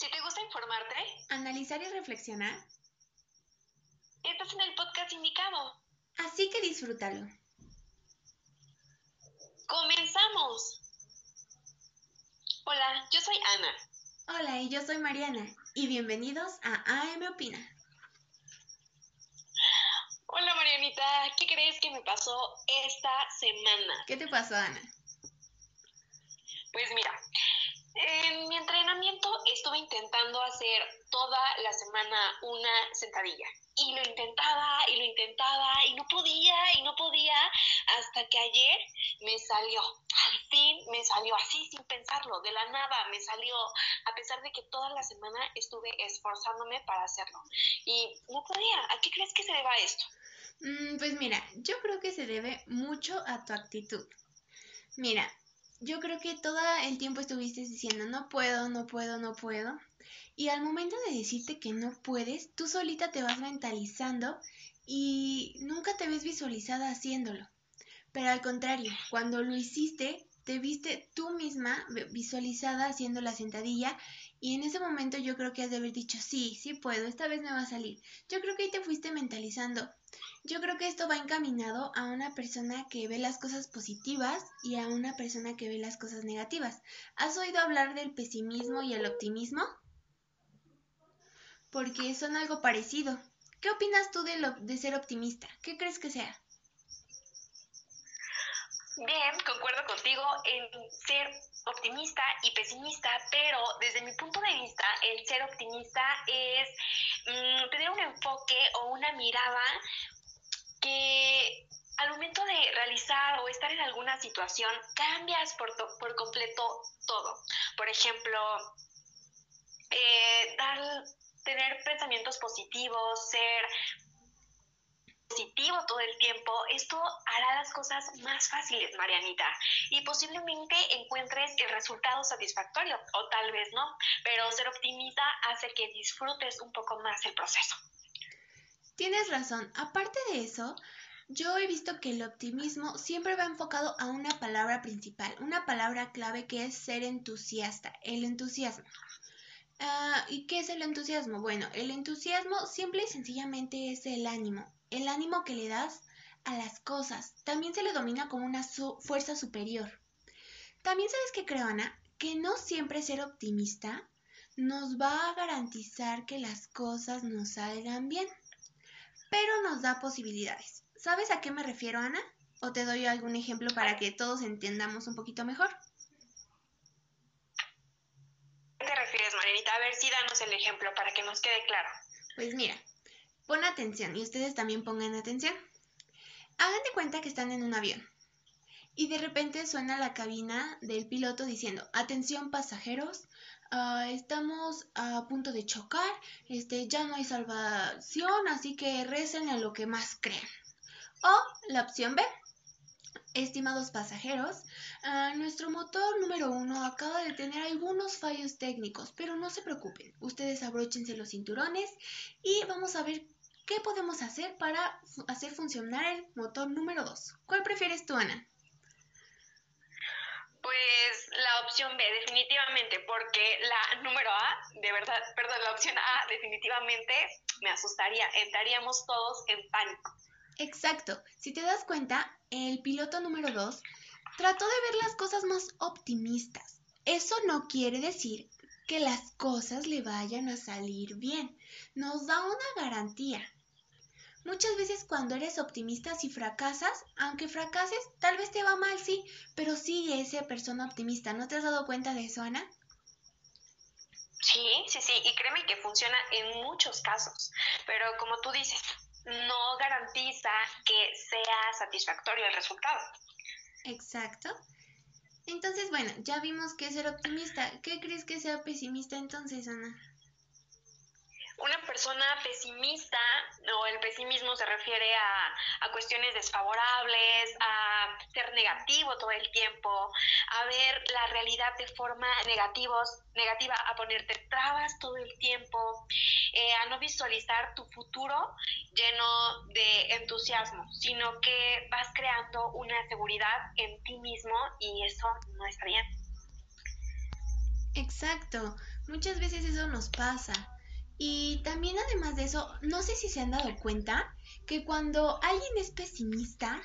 Si te gusta informarte, analizar y reflexionar, estás en el podcast indicado. Así que disfrútalo. ¡Comenzamos! Hola, yo soy Ana. Hola, y yo soy Mariana. Y bienvenidos a AM Opina. Hola Marianita, ¿qué crees que me pasó esta semana? ¿Qué te pasó, Ana? Pues mira, en mi entrenamiento estuve intentando hacer toda la semana una sentadilla. Y lo intentaba y lo intentaba y no podía y no podía hasta que ayer me salió. Al fin me salió así sin pensarlo, de la nada me salió, a pesar de que toda la semana estuve esforzándome para hacerlo. Y no podía. ¿A qué crees que se deba esto? Mm, pues mira, yo creo que se debe mucho a tu actitud. Mira, yo creo que todo el tiempo estuviste diciendo no puedo, no puedo, no puedo. Y al momento de decirte que no puedes, tú solita te vas mentalizando y nunca te ves visualizada haciéndolo. Pero al contrario, cuando lo hiciste, te viste tú misma visualizada haciendo la sentadilla y en ese momento yo creo que has de haber dicho, sí, sí puedo, esta vez me va a salir. Yo creo que ahí te fuiste mentalizando. Yo creo que esto va encaminado a una persona que ve las cosas positivas y a una persona que ve las cosas negativas. ¿Has oído hablar del pesimismo y el optimismo? Porque son algo parecido. ¿Qué opinas tú de, lo, de ser optimista? ¿Qué crees que sea? Bien, concuerdo contigo en ser optimista y pesimista, pero desde mi punto de vista, el ser optimista es mm, tener un enfoque o una mirada que al momento de realizar o estar en alguna situación cambias por, por completo todo. Por ejemplo, eh, tener pensamientos positivos, ser positivo todo el tiempo, esto hará las cosas más fáciles, Marianita, y posiblemente encuentres el resultado satisfactorio, o tal vez no, pero ser optimista hace que disfrutes un poco más el proceso. Tienes razón, aparte de eso, yo he visto que el optimismo siempre va enfocado a una palabra principal, una palabra clave que es ser entusiasta, el entusiasmo. Ah, ¿Y qué es el entusiasmo? Bueno, el entusiasmo simple y sencillamente es el ánimo, el ánimo que le das a las cosas. También se le domina como una fuerza superior. También sabes que creo, Ana, que no siempre ser optimista nos va a garantizar que las cosas nos salgan bien, pero nos da posibilidades. ¿Sabes a qué me refiero, Ana? ¿O te doy algún ejemplo para que todos entendamos un poquito mejor? A ver, sí, danos el ejemplo para que nos quede claro. Pues mira, pon atención y ustedes también pongan atención. Hagan de cuenta que están en un avión y de repente suena la cabina del piloto diciendo, atención pasajeros, ah, estamos a punto de chocar, este, ya no hay salvación, así que recen a lo que más crean. O la opción B, Estimados pasajeros, ah, nuestro motor número uno acaba de tener algunos fallos técnicos, pero no se preocupen, ustedes abróchense los cinturones y vamos a ver qué podemos hacer para hacer funcionar el motor número 2. ¿Cuál prefieres tú, Ana? Pues la opción B, definitivamente, porque la número A, de verdad, perdón, la opción A definitivamente me asustaría, entraríamos todos en pánico. Exacto. Si te das cuenta, el piloto número 2 trató de ver las cosas más optimistas. Eso no quiere decir que las cosas le vayan a salir bien. Nos da una garantía. Muchas veces cuando eres optimista si fracasas, aunque fracases, tal vez te va mal, sí, pero sigue esa persona optimista. ¿No te has dado cuenta de eso, Ana? Sí, sí, sí, y créeme que funciona en muchos casos, pero como tú dices, no garantiza que sea satisfactorio el resultado. Exacto. Entonces, bueno, ya vimos que es ser optimista. ¿Qué crees que sea pesimista entonces, Ana? Una persona pesimista o el pesimismo se refiere a, cuestiones desfavorables, a ser negativo todo el tiempo, a ver la realidad de forma negativos, negativa, a ponerte trabas todo el tiempo, eh, a no visualizar tu futuro lleno de entusiasmo, sino que vas creando una seguridad en ti mismo y eso no está bien. Exacto, muchas veces eso nos pasa. Y también además de eso, no sé si se han dado cuenta que cuando alguien es pesimista,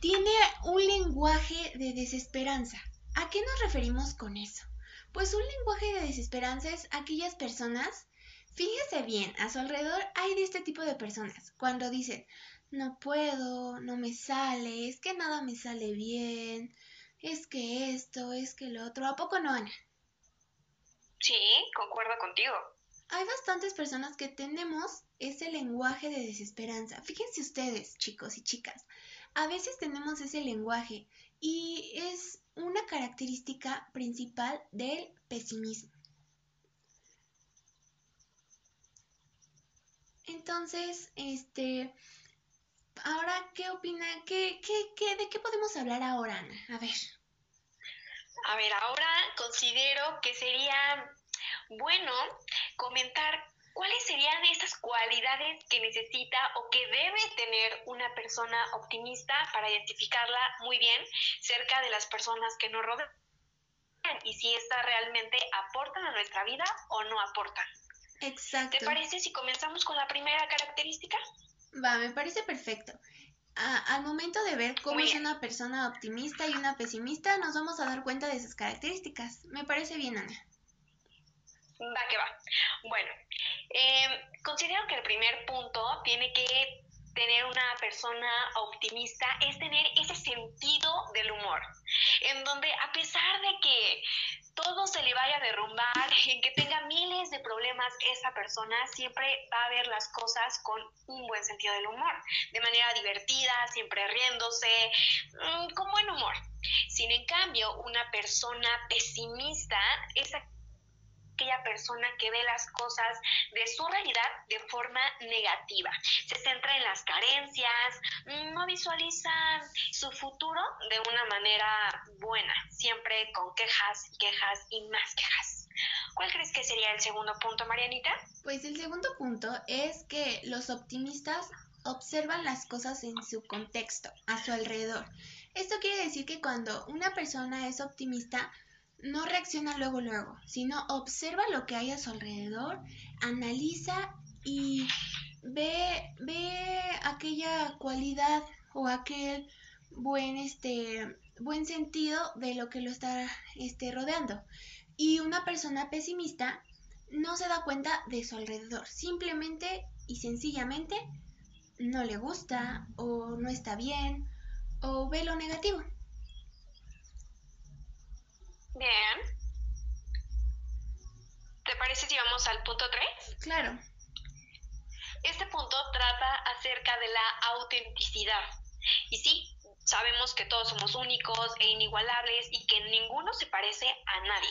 tiene un lenguaje de desesperanza. ¿A qué nos referimos con eso? Pues un lenguaje de desesperanza es aquellas personas, fíjese bien, a su alrededor hay de este tipo de personas. Cuando dicen, no puedo, no me sale, es que nada me sale bien, es que esto, es que lo otro, ¿a poco no, Ana? Sí, concuerdo contigo. Hay bastantes personas que tenemos ese lenguaje de desesperanza. Fíjense ustedes, chicos y chicas, a veces tenemos ese lenguaje y es una característica principal del pesimismo. Entonces, este, ahora, ¿qué opina? ¿Qué, qué, qué, ¿De qué podemos hablar ahora, Ana? A ver. A ver, ahora considero que sería bueno comentar cuáles serían esas cualidades que necesita o que debe tener una persona optimista para identificarla muy bien cerca de las personas que nos rodean y si esta realmente aportan a nuestra vida o no aportan. Exacto. ¿Te parece si comenzamos con la primera característica? Va, me parece perfecto. al momento de ver cómo es una persona optimista y una pesimista, nos vamos a dar cuenta de sus características. Me parece bien, Ana. Va que va. Bueno, eh, considero que el primer punto tiene que tener una persona optimista es tener ese sentido del humor, en donde a pesar de que todo se le vaya a derrumbar, en que tenga miles de problemas, esa persona siempre va a ver las cosas con un buen sentido del humor, de manera divertida, siempre riéndose, mm, con buen humor. Sin en cambio, una persona pesimista es aquella persona que ve las cosas de su realidad de forma negativa. Se centra en las carencias, no visualiza su futuro de una manera buena, siempre con quejas, quejas y más quejas. ¿Cuál crees que sería el segundo punto, Marianita? Pues el segundo punto es que los optimistas observan las cosas en su contexto, a su alrededor. Esto quiere decir que cuando una persona es optimista, no reacciona luego luego, sino observa lo que hay a su alrededor, analiza y ve, ve aquella cualidad o aquel buen este buen sentido de lo que lo está este, rodeando. Y una persona pesimista no se da cuenta de su alrededor, simplemente y sencillamente no le gusta o no está bien o ve lo negativo. Bien. ¿Te parece si vamos al punto 3? Claro. Este punto trata acerca de la autenticidad. Y sí, sabemos que todos somos únicos e inigualables y que ninguno se parece a nadie.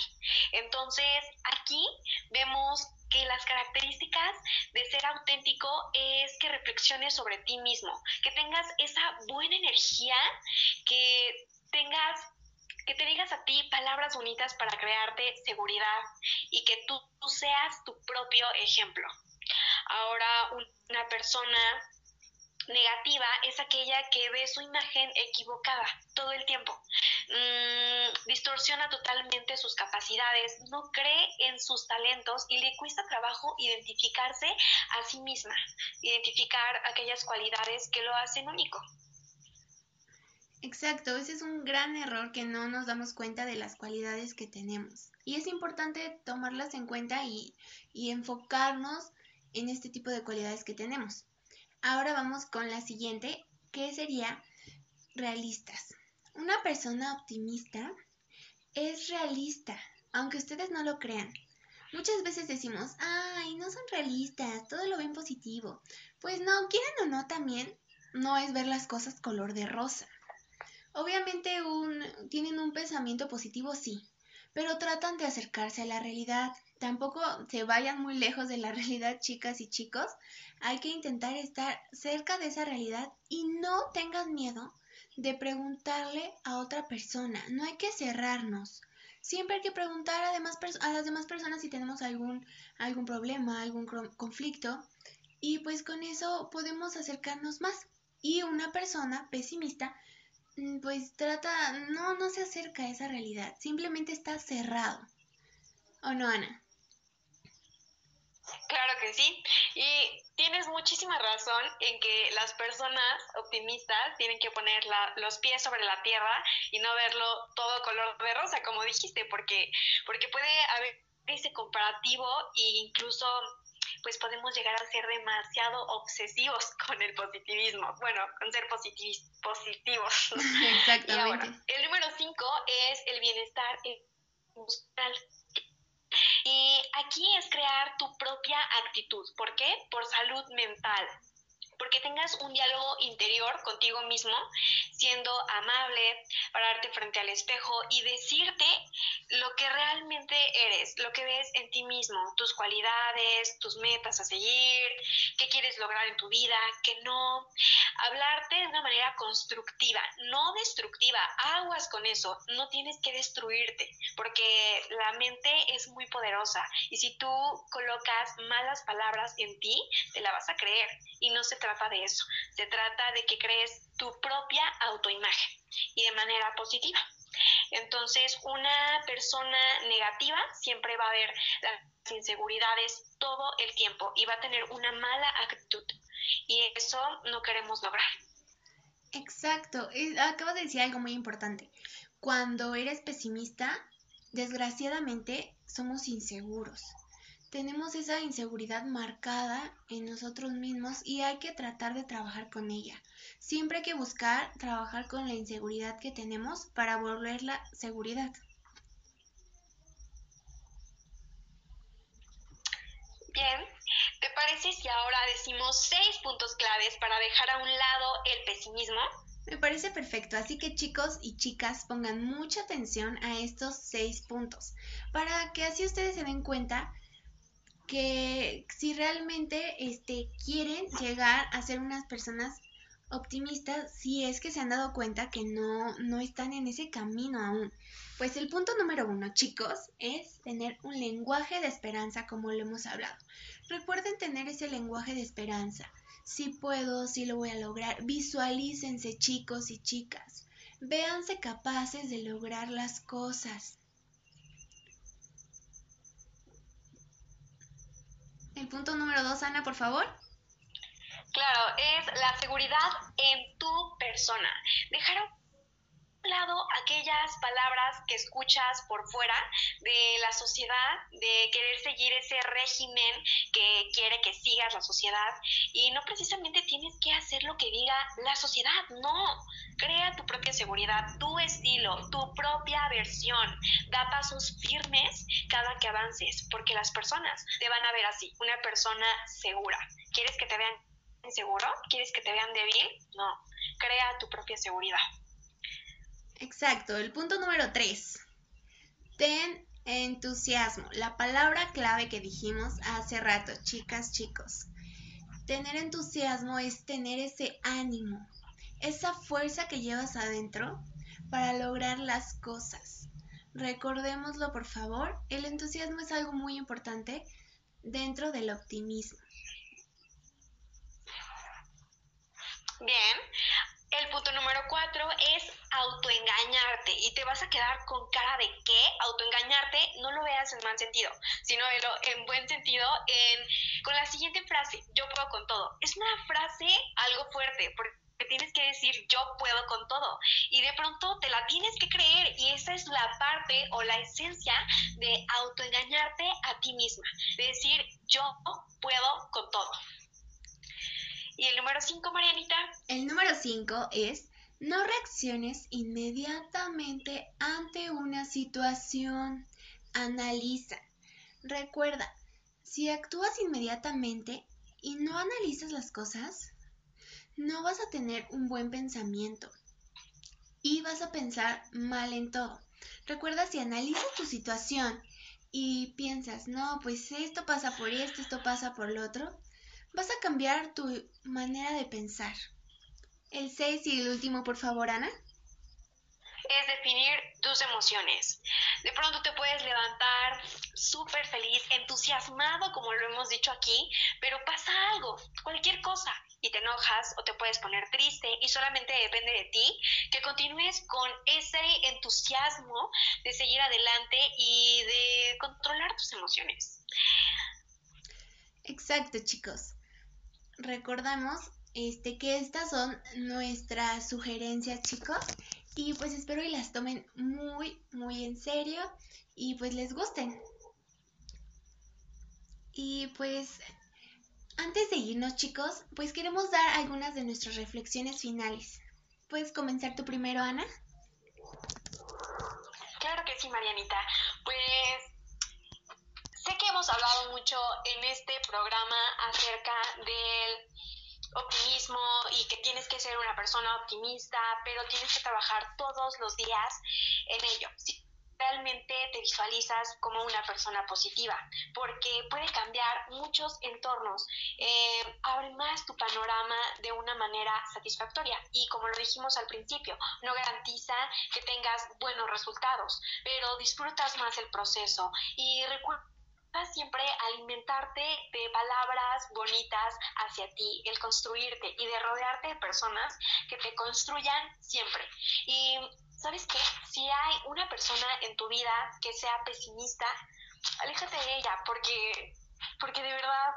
Entonces, aquí vemos que las características de ser auténtico es que reflexiones sobre ti mismo, que tengas esa buena energía, que tengas que te digas a ti palabras bonitas para crearte seguridad y que tú, seas tu propio ejemplo. Ahora, una persona negativa es aquella que ve su imagen equivocada todo el tiempo. Mm, distorsiona totalmente sus capacidades, no cree en sus talentos y le cuesta trabajo identificarse a sí misma, identificar aquellas cualidades que lo hacen único. Exacto, ese es un gran error que no nos damos cuenta de las cualidades que tenemos. Y es importante tomarlas en cuenta y, y enfocarnos en este tipo de cualidades que tenemos. Ahora vamos con la siguiente, que sería realistas. Una persona optimista es realista, aunque ustedes no lo crean. Muchas veces decimos, ay, no son realistas, todo lo ven positivo. Pues no, quieran o no también, no es ver las cosas color de rosa. Obviamente tienen un pensamiento positivo, sí, pero tratan de acercarse a la realidad. Tampoco se vayan muy lejos de la realidad, chicas y chicos. Hay que intentar estar cerca de esa realidad y no tengan miedo de preguntarle a otra persona. No hay que cerrarnos. Siempre hay que preguntar a, a las demás personas si tenemos algún, algún problema, algún conflicto. Y pues con eso podemos acercarnos más. Y una persona pesimista pues trata, no, no se acerca a esa realidad, simplemente está cerrado. ¿O no, Ana? Claro que sí. Y tienes muchísima razón en que las personas optimistas tienen que poner los pies sobre la tierra y no verlo todo color de rosa, como dijiste, porque, porque puede haber ese comparativo e incluso pues podemos llegar a ser demasiado obsesivos con el positivismo, bueno, con ser positivos. Exactamente. el número cinco es el bienestar emocional. Y aquí es crear tu propia actitud. ¿Por qué? Por salud mental porque tengas un diálogo interior contigo mismo, siendo amable, pararte frente al espejo y decirte lo que realmente eres, lo que ves en ti mismo, tus cualidades, tus metas a seguir, qué quieres lograr en tu vida, qué no. Hablarte de una manera constructiva, no destructiva. Aguas con eso, no tienes que destruirte, porque la mente es muy poderosa y si tú colocas malas palabras en ti, te la vas a creer y no se trata de eso, se trata de que crees tu propia autoimagen y de manera positiva. Entonces, una persona negativa siempre va a ver las inseguridades todo el tiempo y va a tener una mala actitud y eso no queremos lograr. Exacto, acabas de decir algo muy importante. Cuando eres pesimista, desgraciadamente somos inseguros tenemos esa inseguridad marcada en nosotros mismos y hay que tratar de trabajar con ella. Siempre hay que buscar trabajar con la inseguridad que tenemos para volverla seguridad. Bien, ¿te parece si ahora decimos seis puntos claves para dejar a un lado el pesimismo? Me parece perfecto, así que chicos y chicas pongan mucha atención a estos seis puntos, para que así ustedes se den cuenta que si realmente este, quieren llegar a ser unas personas optimistas, si es que se han dado cuenta que no, no están en ese camino aún. Pues el punto número uno, chicos, es tener un lenguaje de esperanza como lo hemos hablado. Recuerden tener ese lenguaje de esperanza. Si puedo, si lo voy a lograr. Visualícense, chicos y chicas. Véanse capaces de lograr las cosas. El punto número dos, Ana, por favor. Claro, es la seguridad en tu persona. Dejar aquellas palabras que escuchas por fuera de la sociedad, de querer seguir ese régimen que quiere que sigas la sociedad y no precisamente tienes que hacer lo que diga la sociedad, no. Crea tu propia seguridad, tu estilo, tu propia versión. Da pasos firmes cada que avances, porque las personas te van a ver así, una persona segura. ¿Quieres que te vean inseguro? ¿Quieres que te vean débil? No. Crea tu propia seguridad. Exacto. El punto número tres. Ten entusiasmo. La palabra clave que dijimos hace rato, chicas, chicos. Tener entusiasmo es tener ese ánimo, esa fuerza que llevas adentro para lograr las cosas. Recordémoslo, por favor, el entusiasmo es algo muy importante dentro del optimismo. Bien, el punto número cuatro es autoengañarte y te vas a quedar con cara de qué, autoengañarte, no lo veas en mal sentido, sino en buen sentido en, con la siguiente frase, yo puedo con todo. Es una frase algo fuerte porque tienes que decir yo puedo con todo y de pronto te la tienes que creer y esa es la parte o la esencia de autoengañarte a ti misma, de decir yo puedo con todo. ¿Y el número 5, Marianita? El número 5 es no reacciones inmediatamente ante una situación. Analiza. Recuerda, si actúas inmediatamente y no analizas las cosas, no vas a tener un buen pensamiento y vas a pensar mal en todo. Recuerda, si analizas tu situación y piensas, no, pues esto pasa por esto, esto pasa por lo otro, vas a cambiar tu manera de pensar. El 6 y el último, por favor, Ana. Es definir tus emociones. De pronto te puedes levantar súper feliz, entusiasmado, como lo hemos dicho aquí, pero pasa algo, cualquier cosa, y te enojas o te puedes poner triste y solamente depende de ti que continúes con ese entusiasmo de seguir adelante y de controlar tus emociones. Exacto, chicos. Recordamos este, que estas son nuestras sugerencias, chicos. Y pues espero y las tomen muy, muy en serio y pues les gusten. Y pues antes de irnos, chicos, pues queremos dar algunas de nuestras reflexiones finales. ¿Puedes comenzar tú primero, Ana? Claro que sí, Marianita. Pues sé que hemos hablado mucho en este programa acerca del optimismo y que tienes que ser una persona optimista, pero tienes que trabajar todos los días en ello. Si realmente te visualizas como una persona positiva, porque puede cambiar muchos entornos, eh, abre más tu panorama de una manera satisfactoria y como lo dijimos al principio, no garantiza que tengas buenos resultados, pero disfrutas más el proceso y recuerda siempre alimentarte de palabras bonitas hacia ti, el construirte y de rodearte de personas que te construyan siempre. Y sabes qué, si hay una persona en tu vida que sea pesimista, aléjate de ella porque, porque de verdad,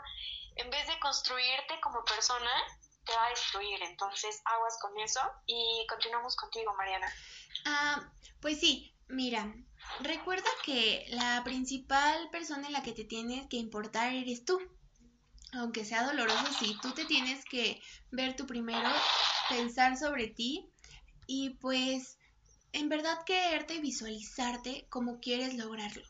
en vez de construirte como persona, te va a destruir. Entonces, aguas con eso y continuamos contigo, Mariana. Ah, pues sí, mira, Recuerda que la principal persona en la que te tienes que importar eres tú. Aunque sea doloroso, sí, tú te tienes que ver tú primero, pensar sobre ti y pues en verdad quererte y visualizarte como quieres lograrlo.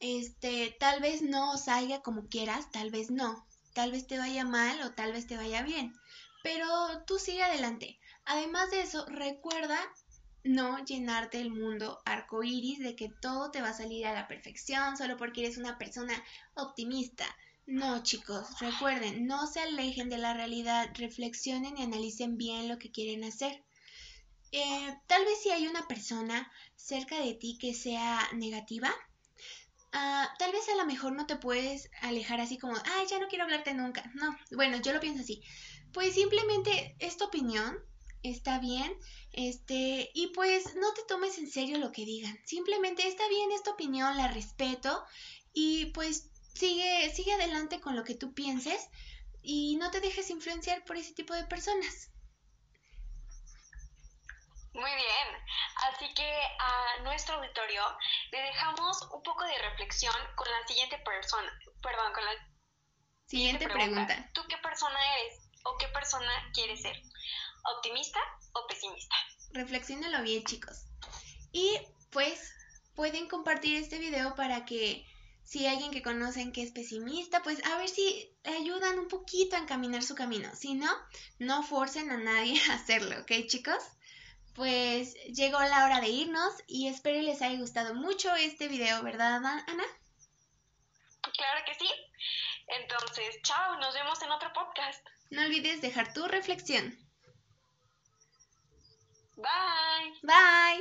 Este, tal vez no salga como quieras, tal vez no, tal vez te vaya mal o tal vez te vaya bien, pero tú sigue adelante. Además de eso, recuerda no llenarte el mundo arcoíris de que todo te va a salir a la perfección solo porque eres una persona optimista. No, chicos, recuerden, no se alejen de la realidad, reflexionen y analicen bien lo que quieren hacer. Eh, tal vez si hay una persona cerca de ti que sea negativa, ah, tal vez a lo mejor no te puedes alejar así como, ay, ya no quiero hablarte nunca. No, bueno, yo lo pienso así. Pues simplemente esta opinión está bien, este, y pues no te tomes en serio lo que digan. Simplemente está bien esta opinión, la respeto y pues sigue, sigue adelante con lo que tú pienses y no te dejes influenciar por ese tipo de personas. Muy bien, así que a nuestro auditorio le dejamos un poco de reflexión con la siguiente persona, perdón, con la siguiente, pregunta. ¿Tú qué persona eres o qué persona quieres ser? ¿Optimista o pesimista? Reflexionenlo bien, chicos. Y pues pueden compartir este video para que si hay alguien que conocen que es pesimista, pues a ver si ayudan un poquito a encaminar su camino. Si no, no forcen a nadie a hacerlo, ¿ok, chicos? Pues llegó la hora de irnos y espero les haya gustado mucho este video, ¿verdad, Ana? Claro que sí. Entonces, chao, nos vemos en otro podcast. No olvides dejar tu reflexión. Bye. Bye.